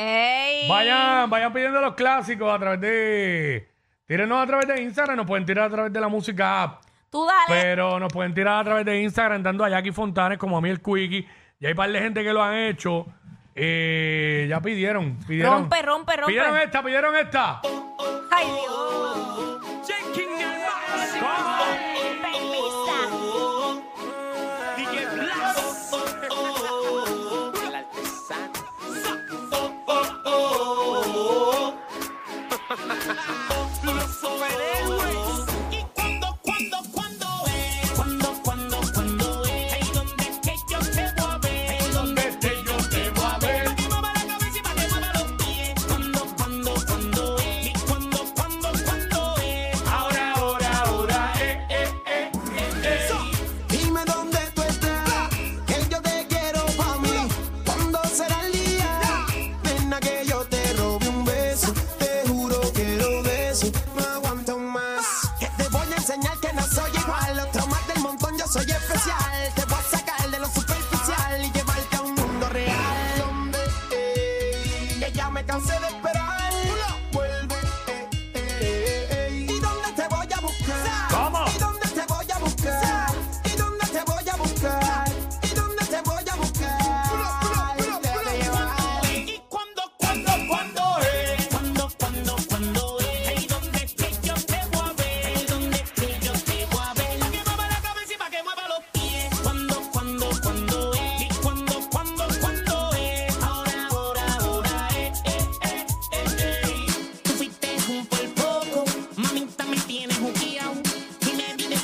Ey. Vayan, vayan pidiendo los clásicos a través de. Tírenos a través de Instagram, nos pueden tirar a través de la música app. Tú. Pero nos pueden tirar a través de Instagram, dando a Jackie Fontanes como a mí el Quickie. Y hay par de gente que lo han hecho. Eh, ya pidieron, pidieron. Rompe, rompe, rompe. Pidieron esta, pidieron esta. Ay,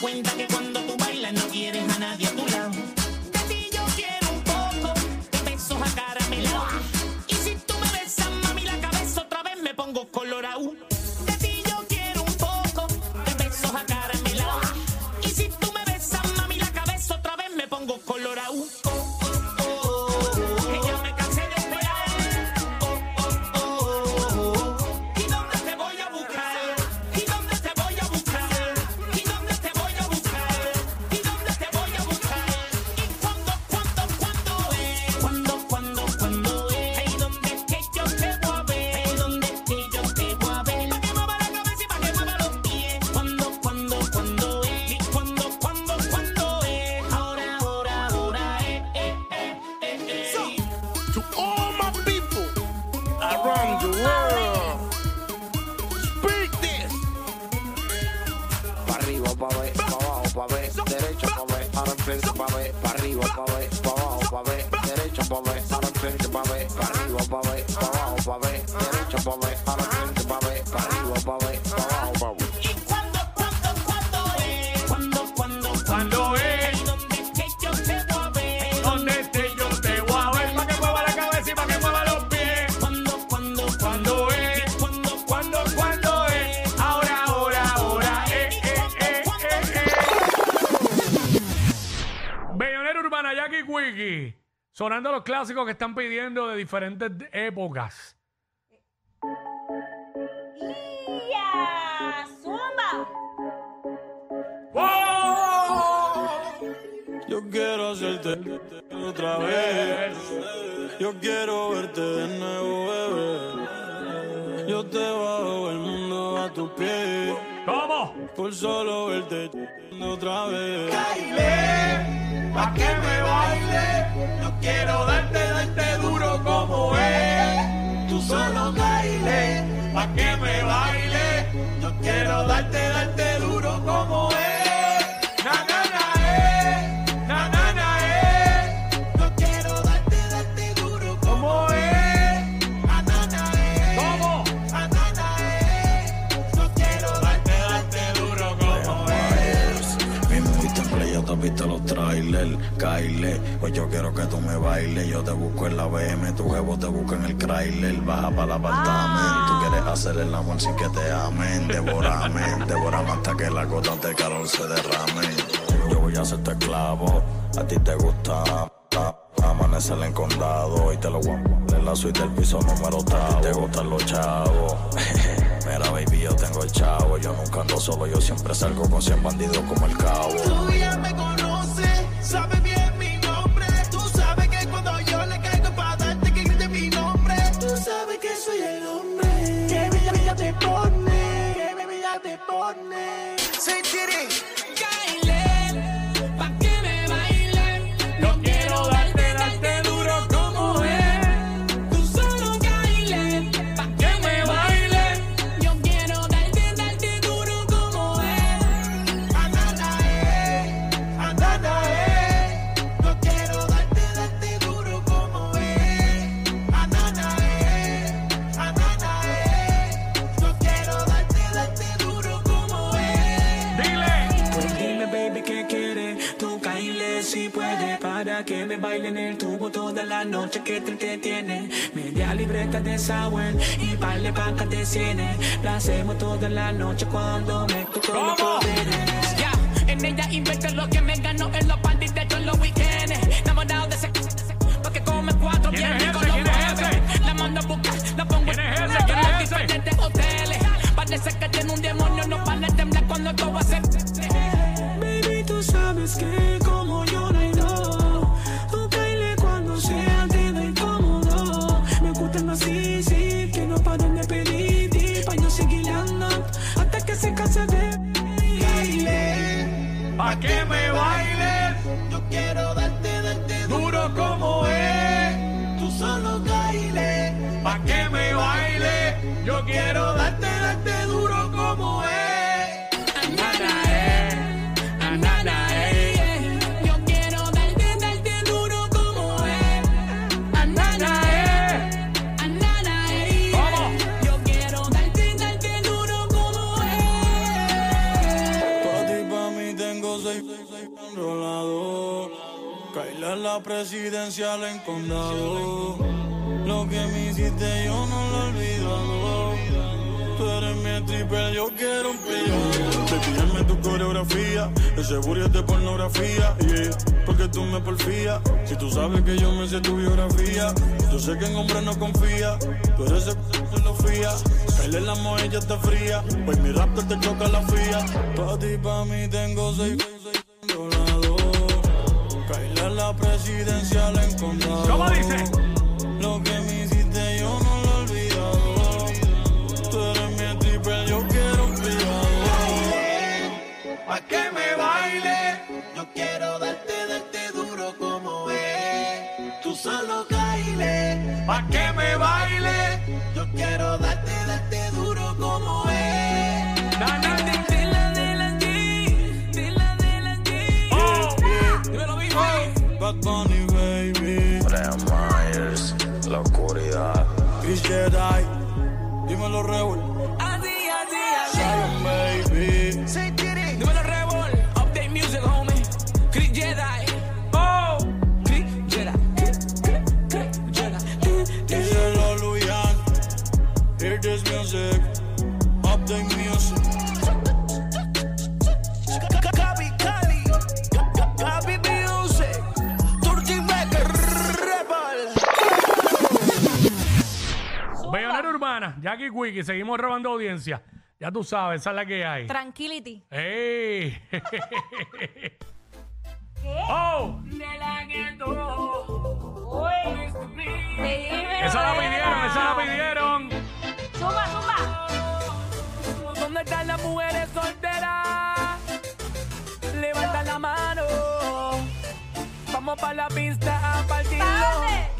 cuenta que cuando tú bailas no quieres a nadie a tu lado. De ti yo quiero un poco, de besos a caramelado. Y si tú me besas, mami, la cabeza otra vez me pongo colorado. Sonando los clásicos que están pidiendo de diferentes épocas. ¡Ya! ¡Zumba! ¡Oh! Yo quiero hacerte otra vez. Yo quiero verte de nuevo, bebé. Yo te bajo el mundo a tus pies. ¿Cómo? Por solo verte otra vez. Caile pa' que me baile. Yo quiero darte, darte duro como es. Tú solo baile, pa' que me baile. Yo quiero darte, darte duro como es. Kyle, Pues yo quiero que tú me bailes. Yo te busco en la BM, tu huevo te busca en el Chrysler. Baja para el apartamento. Tú quieres hacer el amor sin que te amen. Devorame, devorame hasta que la gota de calor se derrame. Yo voy a hacerte esclavo. A ti te gusta. Amanecer en condado y te lo guapo. En la suite del piso número tal. Te gustan los chavos. Mira, baby, yo tengo el chavo. Yo nunca ando solo, yo siempre salgo con 100 bandidos como el cabo. Para que me baile en el tubo toda la noche que te entretiene. Media libreta de sour y baile pa' que te cienes. La hacemos toda la noche cuando me toco los poderes. Ya, en ella invierto lo que me ganó en los parties de los weekends. Enamorado de ese porque come cuatro ¿Quién bien rico los ¿Quién es jueves. La mando a buscar, la pongo ¿Quién es en diferentes hoteles. Parece que Yo quiero darte, darte duro como es. Anana, eh, anana, eh. Yo quiero darte, darte duro como es. Anana, eh, anana, eh. Yo quiero darte, darte duro como es. Pa' ti, pa' mí tengo seis, seis, seis enrolados. En la presidencial en condado. Lo que me hiciste yo no lo he olvidado. Tú eres mi triple, yo quiero un pillo. Te tu coreografía, ese burro es de pornografía. Yeah, porque tú me porfías. Si tú sabes que yo me sé tu biografía, yo sé que en hombre no confía. Tú eres ese p- no fía. Caile la moella está fría. Pues mi raptor te choca la fría. Pa' ti, pa' mí tengo seis, enrolados. Caile la presidencial en condado. ¿Cómo dice? Lo que Pa' que me baile. Yo quiero darte, darte duro como es. Tú solo baile. Pa' que me baile. Yo quiero darte, darte duro como es. Na, na, na. Dile, dile allí, dile, dile allí. Oh. Dímelo, baby. Bad Bunny, baby. Brian Myers, la oscuridad. Chris Jedi. Dímelo, Rebel. Update music. Gaby Cali. Gaby Music. Turkey Record. Rebel. Bellonera Urbana, Jackie Quickie, seguimos robando audiencia. Ya tú sabes, esa es la que hay. Tranquility. ¡Ey! ¡Oh! De la que tú. Uy. Dime. Esa la pidieron, esa la pidieron. Zumba, zumba. ¿Dónde están las mujeres solteras? Levanta la mano. Vamos para la pista a partirlo.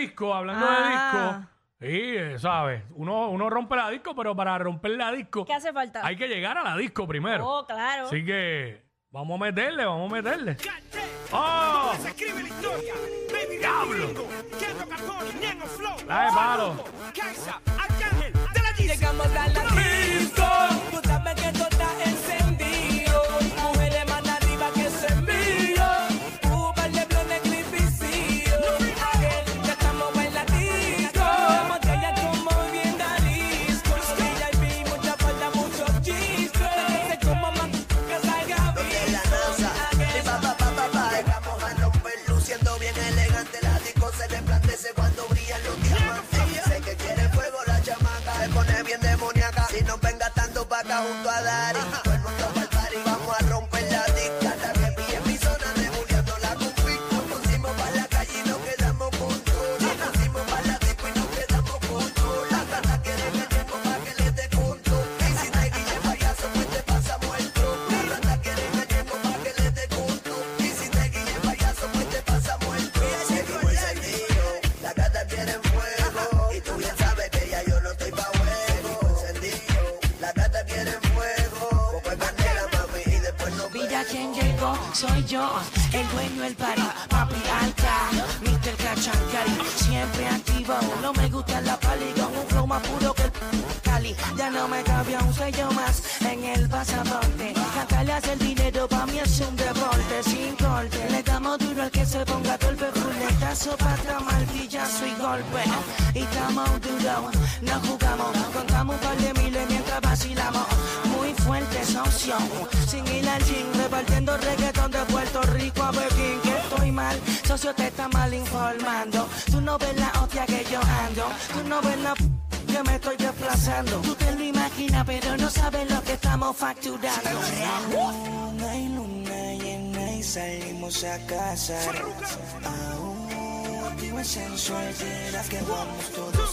Hablando de disco, hablando Ah. de disco. Sí, eh, ¿sabes? Uno, uno rompe la disco, pero para romper la disco ¿Qué hace falta? hay que llegar a la disco primero. Oh, claro. Así que vamos a meterle, vamos a meterle. ¡Oh! Se escribe la historia. Baby Diablo. Domingo, Kendo Capone, Ñengo Flow. Dale, palo. Kaisa, Arcángel, de la Yeezy. Llegamos a la disco. Soy yo, el dueño del party, papi alta, Mr. Cachancari, siempre activo, no me gusta la pali con un flow más puro que el Cali, ya no me cabía un sello más en el pasaporte, cantarle hace el dinero pa' mí es un deporte, sin corte, le damos duro al que se ponga torpe, fuletazo, pata, martillazo y golpe, y estamos duro, no jugamos, contamos un par de miles mientras vacilamos, socio, sin ir al gym, repartiendo reggaetón de Puerto Rico a Pekín, que estoy mal, socio te está mal informando, tú no ves la hostia que yo ando, tú no ves la p- que me estoy desplazando, tú te lo imaginas pero no sabes lo que estamos facturando. Luna y luna llena y salimos a casar, aún vivo sensual, verás que vamos todos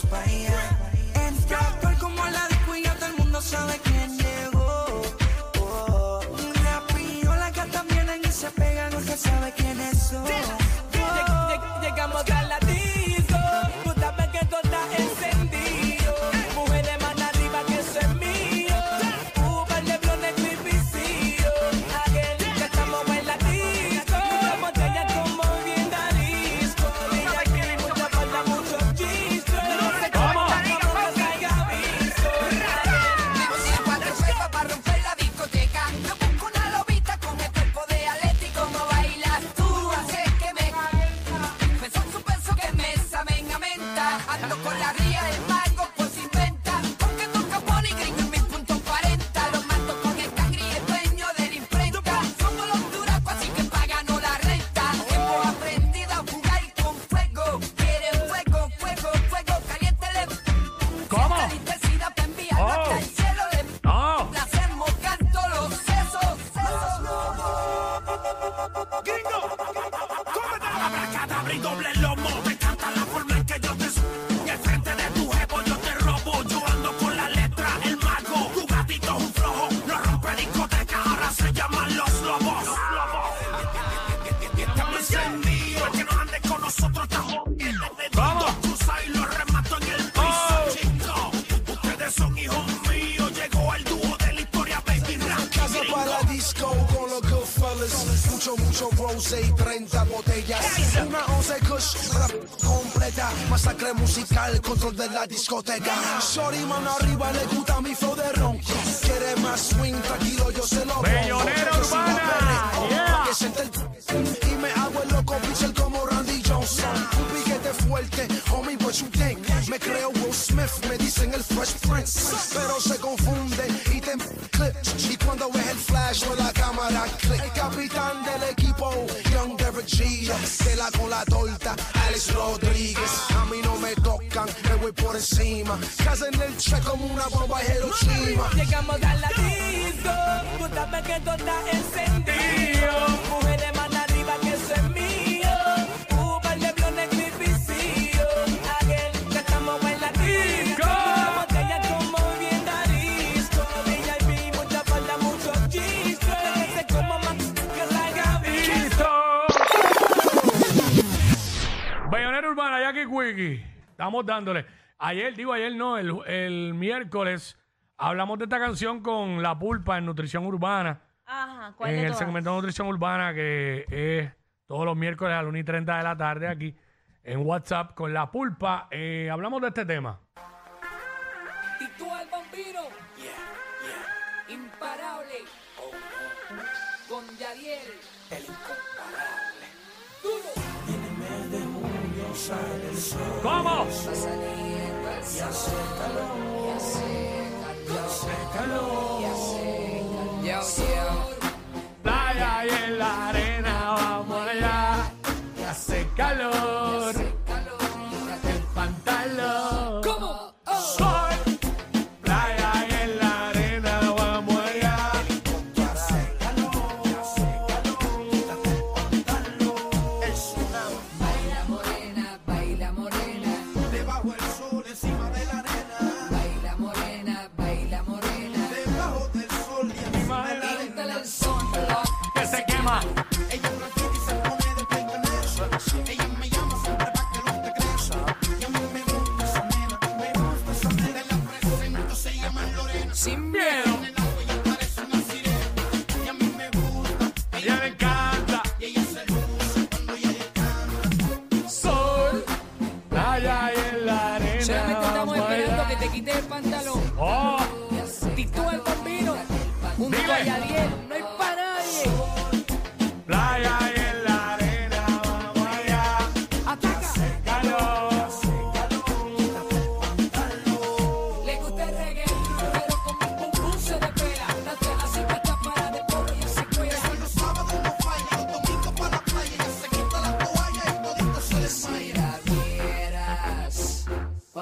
discoteca. Shorty, mano arriba, le gusta mi flow de ronco. Quiere más swing, tranquilo, yo se lo siga urbana, yeah. Y me hago el loco, pitcher como Randy Johnson. Un piquete fuerte, homie, what you think? Me creo Will Smith, me dicen el Fresh Prince. Pero se confunde y te clip. Y cuando ves el flash o la cámara, click. El capitán del equipo, Young Derek G. Tela con la torta, Alex Rodríguez. Por encima. Casa en el check como una bomba de Hiroshima. Llegamos a la disco, tú sabes que todo está encendido. Mujeres más arriba que eso es mío. Uber, Leblon, Eclipse, Aquel que estamos en la disco. Botella como bien disco. VIP, mucha falta, muchos chistes. Se como más que. Bayonera Urbana, ya Wiki. Estamos dándole. Ayer, digo ayer no, el, el miércoles hablamos de esta canción con La Pulpa en Nutrición Urbana. Ajá, ¿cuál en de el todas? segmento de Nutrición Urbana que es todos los miércoles a las 1 y 30 de la tarde aquí en WhatsApp con La Pulpa. Eh, hablamos de este tema. Y tú al bambino. Imparable. Con Yadiel. El incomparable. Duro. ¿Cómo? El sol. Hace calor. Y hace calor. Yo, yo. Playa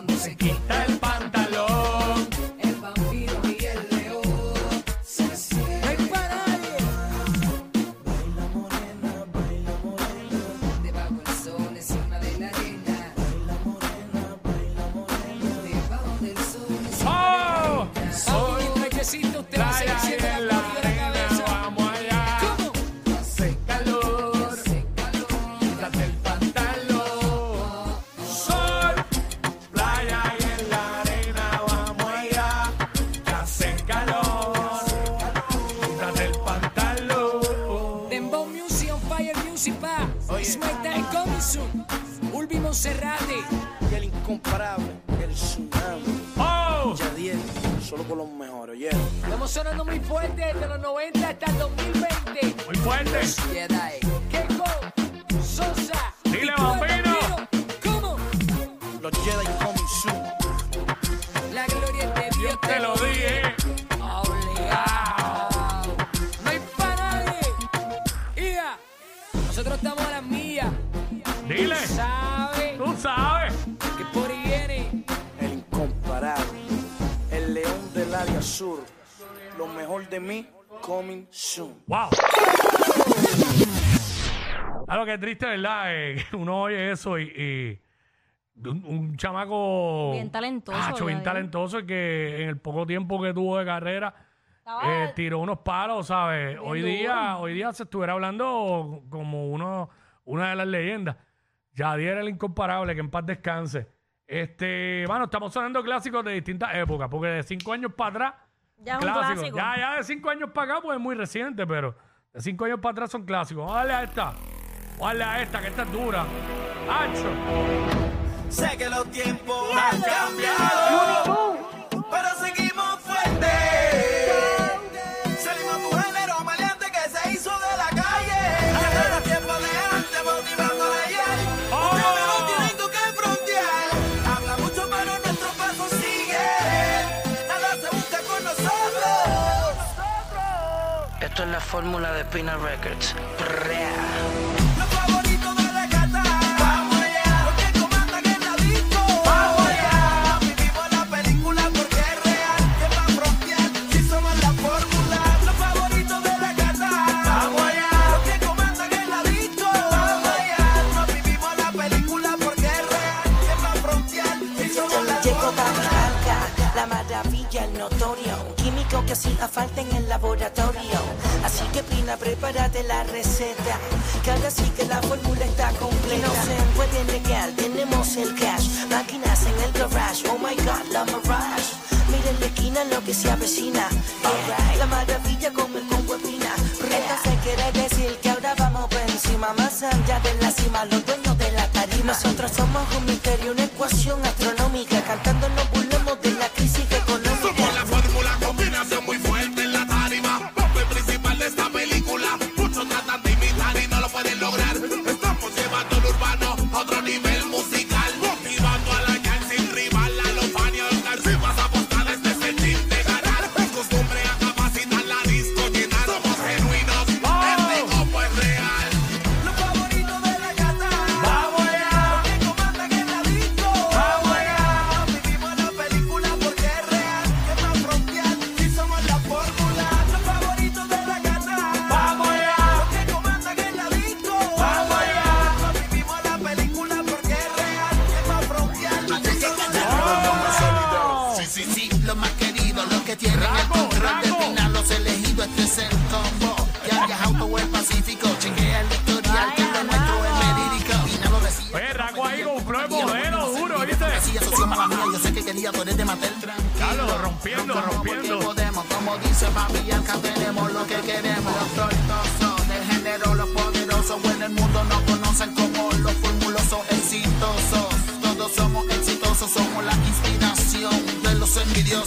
cuando Estamos sonando muy fuerte desde los 90 hasta el 2020. muy fuerte. Jedi. Keiko. Sosa. Dile, tú, bambino. ¿Cómo? Los Jedi coming soon. La gloria es de Dios. Te lo dije. Obligado. No hay para nadie. Ia. Nosotros estamos a las millas. Dile. ¿Sabe? Tú sabes. Que por ahí viene. El incomparable, el león del área sur. Lo mejor de mí, coming soon. Wow. Algo que es triste, ¿verdad? Eh, que uno oye eso y, y un, un chamaco. Bien talentoso, Acho, bien talentoso y que en el poco tiempo que tuvo de carrera eh, tiró unos palos, ¿sabes? Hoy duro. día, hoy día se estuviera hablando como uno, una de las leyendas. Yadier el incomparable, que en paz descanse. Este, bueno, estamos sonando clásicos de distintas épocas, porque de cinco años para atrás Ya es un clásicos. clásico. Ya, ya de cinco años para acá, pues es muy reciente, pero de cinco años para atrás son clásicos. Vamos a darle a esta. Vamos a darle a esta, que esta es dura. ¡Ancho! Sé que los tiempos han cambiado, Esto es la fórmula de Pina Records. Único que hacía falta en el laboratorio. Así que Pina, prepárate la receta. Que ahora sí que la fórmula está completa. No se puede negar, tenemos el cash. Máquinas en el garage, oh my god, la mirage. Miren la esquina lo que se avecina. La maravilla con el combo Pina. Entonces quiere decir que ahora vamos por encima. Más allá de la cima, los dueños de la tarima. Nosotros somos un misterio, una ecuación astronómica. Cantando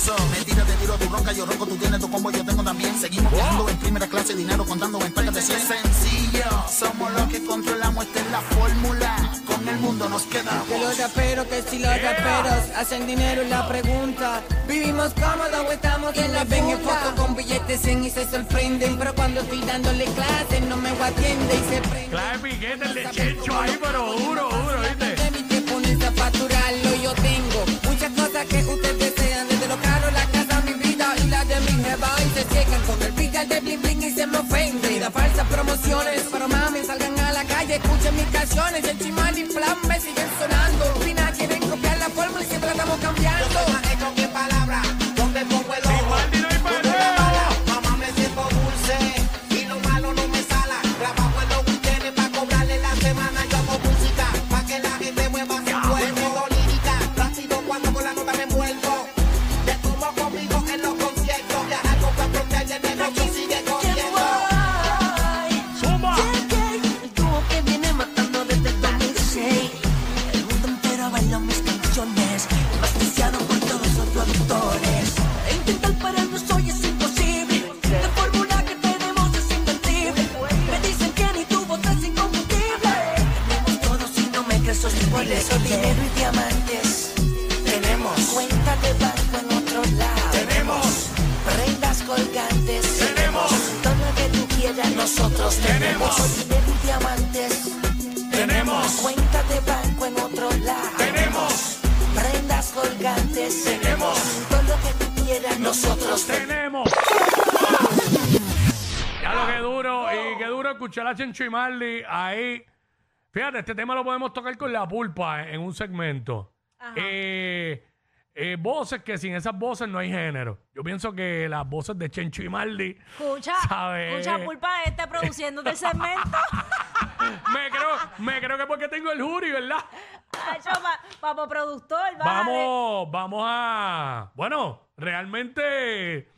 envidiosos. Mentira, te tiro tu ronca, yo ronco, tú tienes tu combo, yo tengo también. Seguimos viajando en primera clase, dinero contando ventajas de ser sencillo. Somos los que controlamos, esta es la fórmula. Con el mundo nos quedamos. Que los raperos, que si los raperos hacen dinero es la pregunta. Vivimos cómodos o estamos en la ven en foto con billetes en y se sorprenden. Pero cuando estoy dándole clases no me atiende y se prende. Clave piquete, el de Checho ahí, pero duro, duro, ¿viste? Pones a facturarlo, yo tengo muchas cosas que ustedes Y se llegan con el brillar de bling bling y se me ofende. Y da falsas promociones, pero mami, salgan a la calle, escuchen mis canciones. El chimal y me siguen sonando. Fina quieren copiar la fórmula y siempre la estamos cambiando. Chencho y Marley ahí. Fíjate, este tema lo podemos tocar con la pulpa en un segmento. Eh, eh, voces que sin esas voces no hay género. Yo pienso que las voces de Chencho y Marley, Escucha, ¿Sabes? escucha, pulpa este produciendo el segmento. me creo, me creo que porque tengo el jury, ¿verdad? Papo productor. Vamos, vamos a. Bueno, realmente.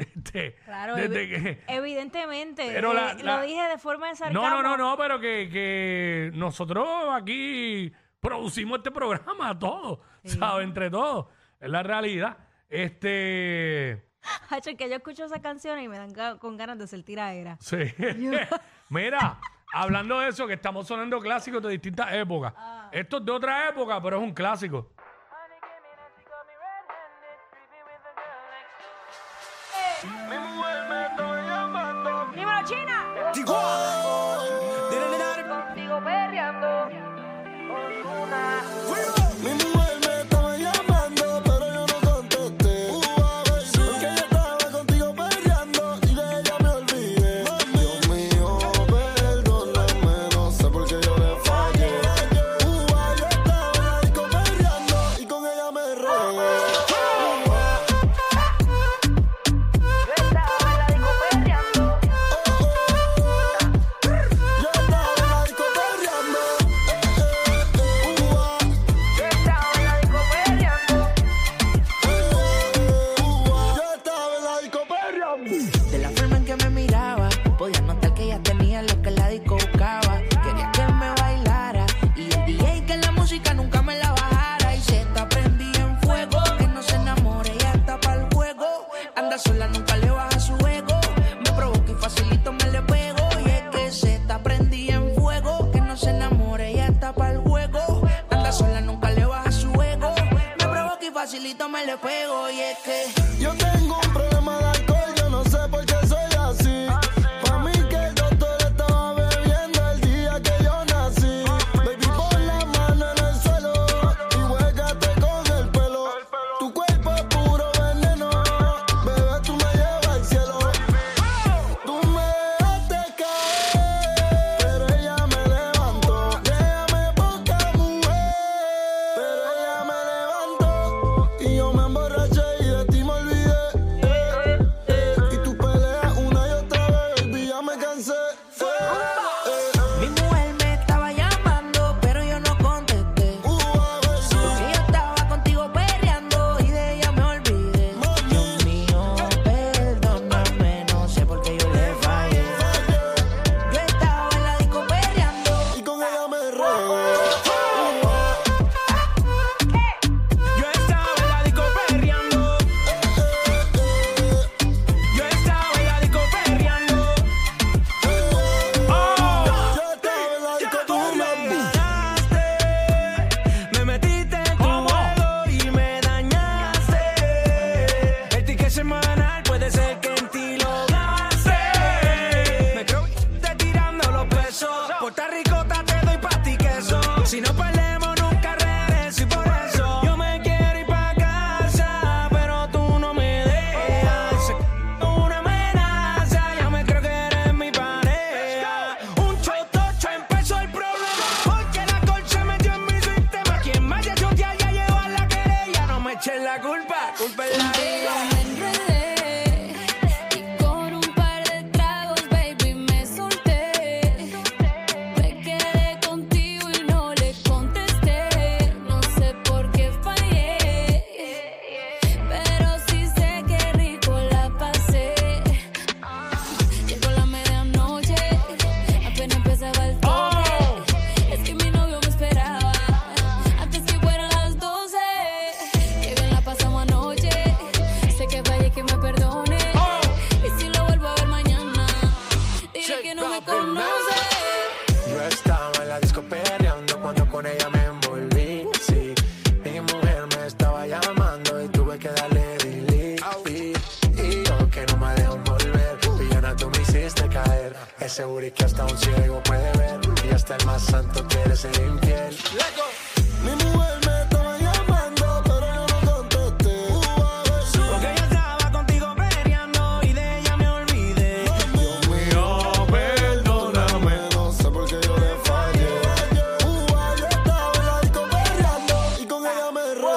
Este, Claro, desde evi- que. evidentemente. Pero la- eh, la- Lo dije de forma de sarcasmo. No, no, no, no, pero que, que nosotros aquí producimos este programa todos, ¿sabes? Entre todos. Es la realidad. Este. Hacho, que yo escucho esa canción y me dan ga- con ganas de ser tiradera. Sí. Mira, hablando de eso, que estamos sonando clásicos de distintas épocas. Esto es de otra época, pero es un clásico. Es seguro que hasta un ciego puede ver. Y hasta el más santo quiere ser infiel. Mi mujer me estaba llamando, pero yo no contesté. Porque yo estaba contigo peleando y de ella me olvidé. Dios mío, perdóname, no sé por qué yo le fallé. Yo estaba en la y con ella me re.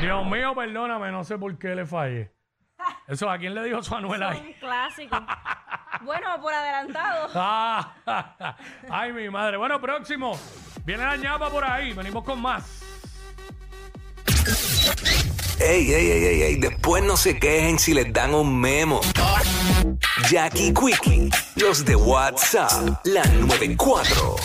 Dios mío, perdóname, no sé por qué le fallé. Eso, ¿a quién le dijo su Anuel ahí? Un clásico. bueno, por adelantado. Ay, mi madre. Bueno, próximo. Viene la ñapa por ahí. Venimos con más. Ey, ey, ey, ey, ey. Después no se quejen si les dan un memo. Jackie Quickie, los de WhatsApp, la 94.